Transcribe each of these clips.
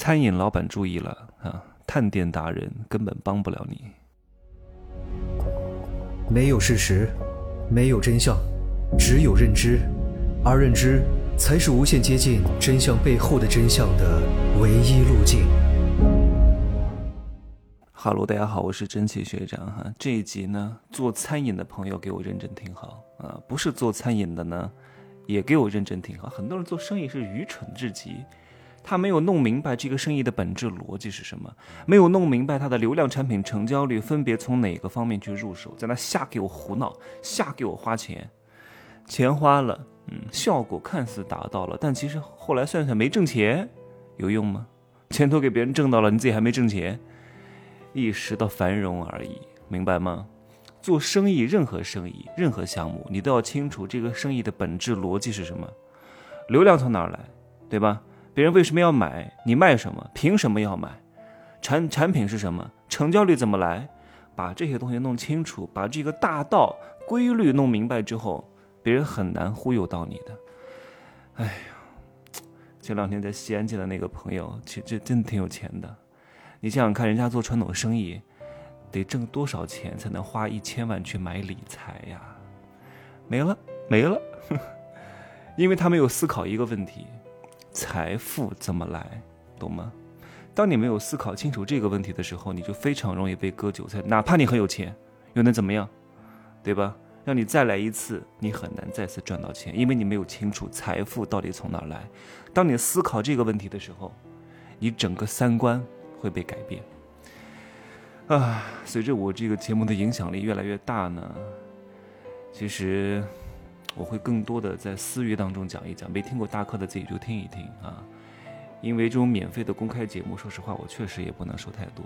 餐饮老板注意了啊，探店达人根本帮不了你。没有事实，没有真相，只有认知，而认知才是无限接近真相背后的真相的唯一路径。哈喽，大家好，我是蒸汽学长哈。这一集呢，做餐饮的朋友给我认真听好啊，不是做餐饮的呢，也给我认真听好。很多人做生意是愚蠢至极，他没有弄明白这个生意的本质逻辑是什么，没有弄明白它的流量、产品、成交率分别从哪个方面去入手，在那瞎给我胡闹，瞎给我花钱，钱花了，嗯，效果看似达到了，但其实后来算算没挣钱，有用吗？钱都给别人挣到了，你自己还没挣钱。一时的繁荣而已，明白吗？做生意，任何生意，任何项目，你都要清楚这个生意的本质逻辑是什么，流量从哪儿来，对吧？别人为什么要买？你卖什么？凭什么要买？产产品是什么？成交率怎么来？把这些东西弄清楚，把这个大道规律弄明白之后，别人很难忽悠到你的。哎呀，前两天在西安见的那个朋友，其实真的挺有钱的。你想想看，人家做传统生意，得挣多少钱才能花一千万去买理财呀？没了，没了，因为他没有思考一个问题：财富怎么来，懂吗？当你没有思考清楚这个问题的时候，你就非常容易被割韭菜。哪怕你很有钱，又能怎么样？对吧？让你再来一次，你很难再次赚到钱，因为你没有清楚财富到底从哪来。当你思考这个问题的时候，你整个三观。会被改变啊！随着我这个节目的影响力越来越大呢，其实我会更多的在私域当中讲一讲，没听过大课的自己就听一听啊。因为这种免费的公开节目，说实话，我确实也不能说太多，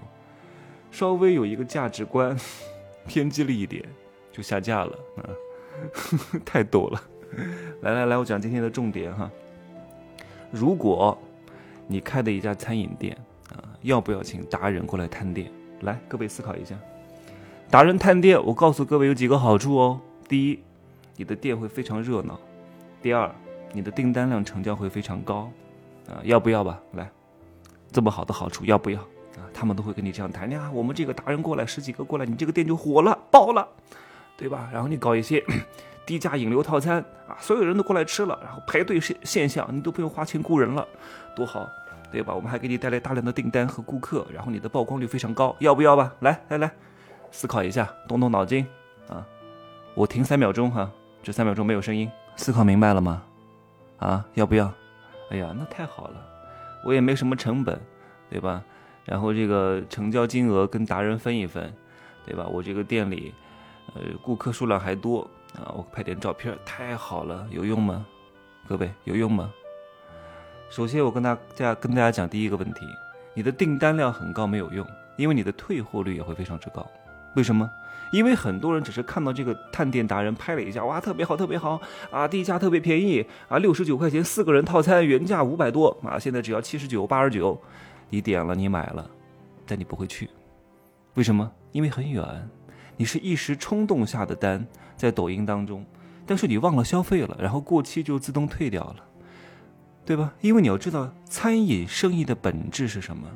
稍微有一个价值观 偏激了一点就下架了啊！太逗了！来来来，我讲今天的重点哈。如果你开的一家餐饮店啊，要不要请达人过来探店？来，各位思考一下，达人探店，我告诉各位有几个好处哦。第一，你的店会非常热闹；第二，你的订单量成交会非常高。啊，要不要吧？来，这么好的好处，要不要？啊，他们都会跟你这样谈呀。我们这个达人过来十几个过来，你这个店就火了，爆了，对吧？然后你搞一些低价引流套餐啊，所有人都过来吃了，然后排队现现象，你都不用花钱雇人了，多好。对吧？我们还给你带来大量的订单和顾客，然后你的曝光率非常高，要不要吧？来来来，思考一下，动动脑筋啊！我停三秒钟哈，这三秒钟没有声音，思考明白了吗？啊，要不要？哎呀，那太好了，我也没什么成本，对吧？然后这个成交金额跟达人分一分，对吧？我这个店里，呃，顾客数量还多啊，我拍点照片，太好了，有用吗？各位，有用吗？首先，我跟大家跟大家讲第一个问题：你的订单量很高没有用，因为你的退货率也会非常之高。为什么？因为很多人只是看到这个探店达人拍了一下，哇，特别好，特别好啊，低价特别便宜啊，六十九块钱四个人套餐，原价五百多啊，现在只要七十九、八十九，你点了，你买了，但你不会去，为什么？因为很远，你是一时冲动下的单，在抖音当中，但是你忘了消费了，然后过期就自动退掉了。对吧？因为你要知道，餐饮生意的本质是什么？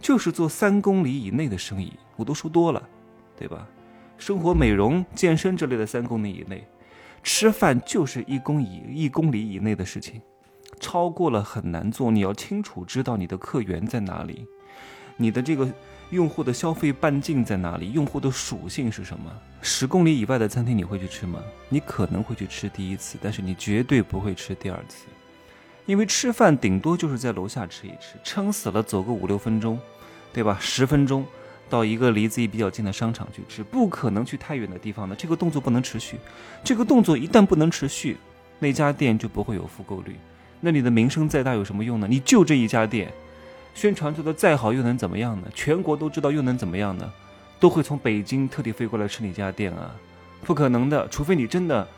就是做三公里以内的生意。我都说多了，对吧？生活美容、健身之类的三公里以内，吃饭就是一公里一公里以内的事情，超过了很难做。你要清楚知道你的客源在哪里，你的这个用户的消费半径在哪里，用户的属性是什么？十公里以外的餐厅你会去吃吗？你可能会去吃第一次，但是你绝对不会吃第二次。因为吃饭顶多就是在楼下吃一吃，撑死了走个五六分钟，对吧？十分钟到一个离自己比较近的商场去吃，不可能去太远的地方的。这个动作不能持续，这个动作一旦不能持续，那家店就不会有复购率。那你的名声再大有什么用呢？你就这一家店，宣传做的再好又能怎么样呢？全国都知道又能怎么样呢？都会从北京特地飞过来吃你家店啊？不可能的，除非你真的，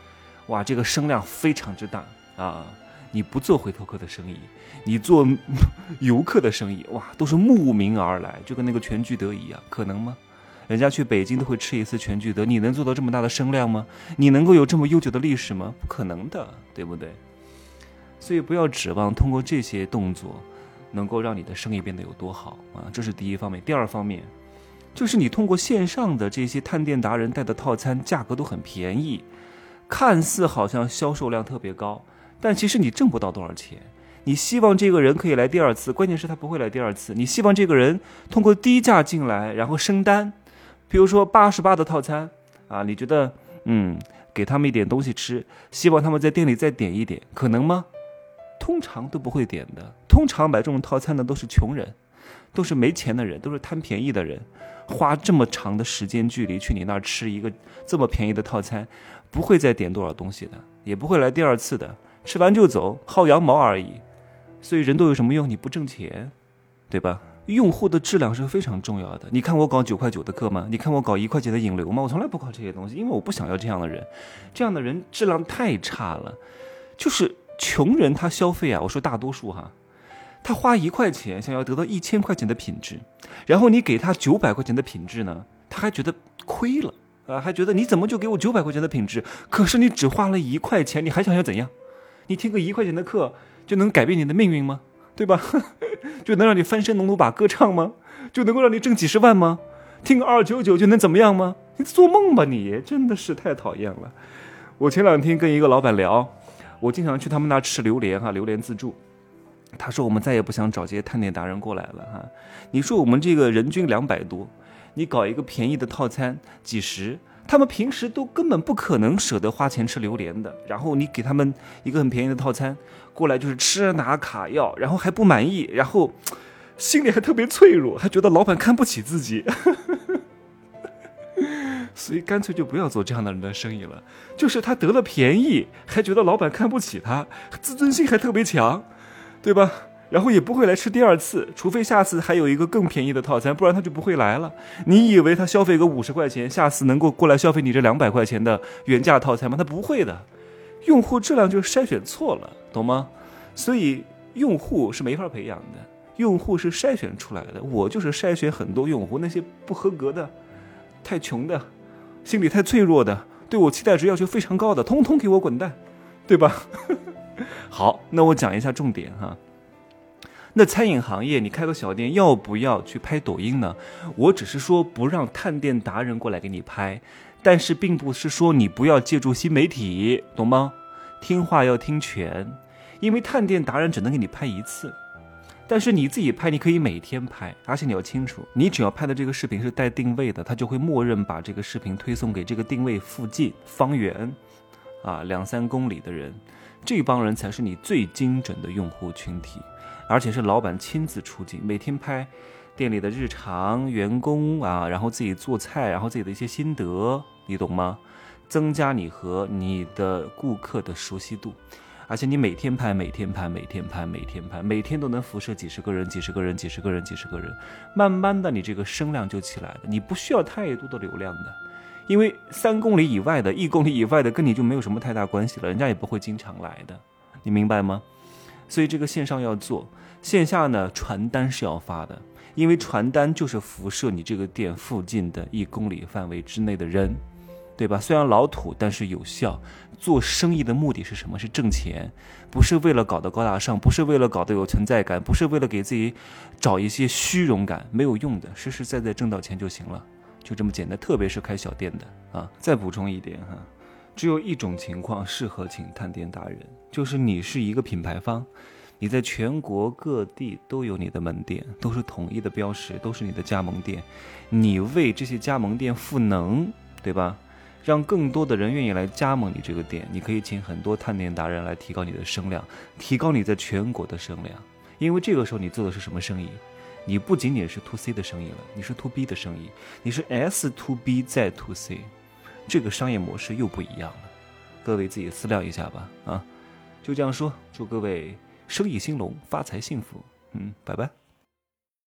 哇，这个声量非常之大啊！你不做回头客的生意，你做 游客的生意，哇，都是慕名而来，就跟那个全聚德一样，可能吗？人家去北京都会吃一次全聚德，你能做到这么大的声量吗？你能够有这么悠久的历史吗？不可能的，对不对？所以不要指望通过这些动作能够让你的生意变得有多好啊？这是第一方面。第二方面，就是你通过线上的这些探店达人带的套餐，价格都很便宜，看似好像销售量特别高，但其实你挣不到多少钱。你希望这个人可以来第二次，关键是他不会来第二次。你希望这个人通过低价进来，然后升单，比如说八十八的套餐啊，你觉得嗯，给他们一点东西吃，希望他们在店里再点一点，可能吗？通常都不会点的。通常买这种套餐的都是穷人，都是没钱的人，都是贪便宜的人，花这么长的时间距离去你那儿吃一个这么便宜的套餐，不会再点多少东西的，也不会来第二次的，吃完就走，薅羊毛而已。所以人都有什么用？你不挣钱，对吧？用户的质量是非常重要的。你看我搞九块九的课吗？你看我搞一块钱的引流吗？我从来不搞这些东西，因为我不想要这样的人。这样的人质量太差了。就是穷人他消费啊，我说大多数哈，他花一块钱想要得到一千块钱的品质，然后你给他九百块钱的品质呢，他还觉得亏了啊，还觉得你怎么就给我九百块钱的品质？可是你只花了一块钱，你还想要怎样？你听个一块钱的课？就能改变你的命运吗？对吧？就能让你翻身农奴把歌唱吗？就能够让你挣几十万吗？听个二九九就能怎么样吗？你做梦吧你！真的是太讨厌了。我前两天跟一个老板聊，我经常去他们那吃榴莲哈，榴莲自助。他说我们再也不想找这些探店达人过来了哈。你说我们这个人均两百多，你搞一个便宜的套餐几十。他们平时都根本不可能舍得花钱吃榴莲的，然后你给他们一个很便宜的套餐，过来就是吃拿卡要，然后还不满意，然后心里还特别脆弱，还觉得老板看不起自己，所以干脆就不要做这样的人的生意了。就是他得了便宜，还觉得老板看不起他，自尊心还特别强，对吧？然后也不会来吃第二次，除非下次还有一个更便宜的套餐，不然他就不会来了。你以为他消费个五十块钱，下次能够过来消费你这两百块钱的原价套餐吗？他不会的，用户质量就是筛选错了，懂吗？所以用户是没法培养的，用户是筛选出来的。我就是筛选很多用户，那些不合格的、太穷的、心理太脆弱的、对我期待值要求非常高的，通通给我滚蛋，对吧？好，那我讲一下重点哈。那餐饮行业，你开个小店要不要去拍抖音呢？我只是说不让探店达人过来给你拍，但是并不是说你不要借助新媒体，懂吗？听话要听全，因为探店达人只能给你拍一次，但是你自己拍，你可以每天拍，而且你要清楚，你只要拍的这个视频是带定位的，它就会默认把这个视频推送给这个定位附近方圆啊两三公里的人，这帮人才是你最精准的用户群体。而且是老板亲自出镜，每天拍店里的日常、员工啊，然后自己做菜，然后自己的一些心得，你懂吗？增加你和你的顾客的熟悉度。而且你每天拍，每天拍，每天拍，每天拍，每天都能辐射几十个人、几十个人、几十个人、几十个人，慢慢的你这个声量就起来了。你不需要太多的流量的，因为三公里以外的、一公里以外的跟你就没有什么太大关系了，人家也不会经常来的，你明白吗？所以这个线上要做，线下呢传单是要发的，因为传单就是辐射你这个店附近的一公里范围之内的人，对吧？虽然老土，但是有效。做生意的目的是什么？是挣钱，不是为了搞得高大上，不是为了搞得有存在感，不是为了给自己找一些虚荣感，没有用的，实实在在挣到钱就行了，就这么简单。特别是开小店的啊，再补充一点哈。只有一种情况适合请探店达人，就是你是一个品牌方，你在全国各地都有你的门店，都是统一的标识，都是你的加盟店，你为这些加盟店赋能，对吧？让更多的人愿意来加盟你这个店，你可以请很多探店达人来提高你的声量，提高你在全国的声量。因为这个时候你做的是什么生意？你不仅仅是 to C 的生意了，你是 to B 的生意，你是 S to B 再 to C。这个商业模式又不一样了，各位自己思量一下吧。啊，就这样说，祝各位生意兴隆，发财幸福。嗯，拜拜。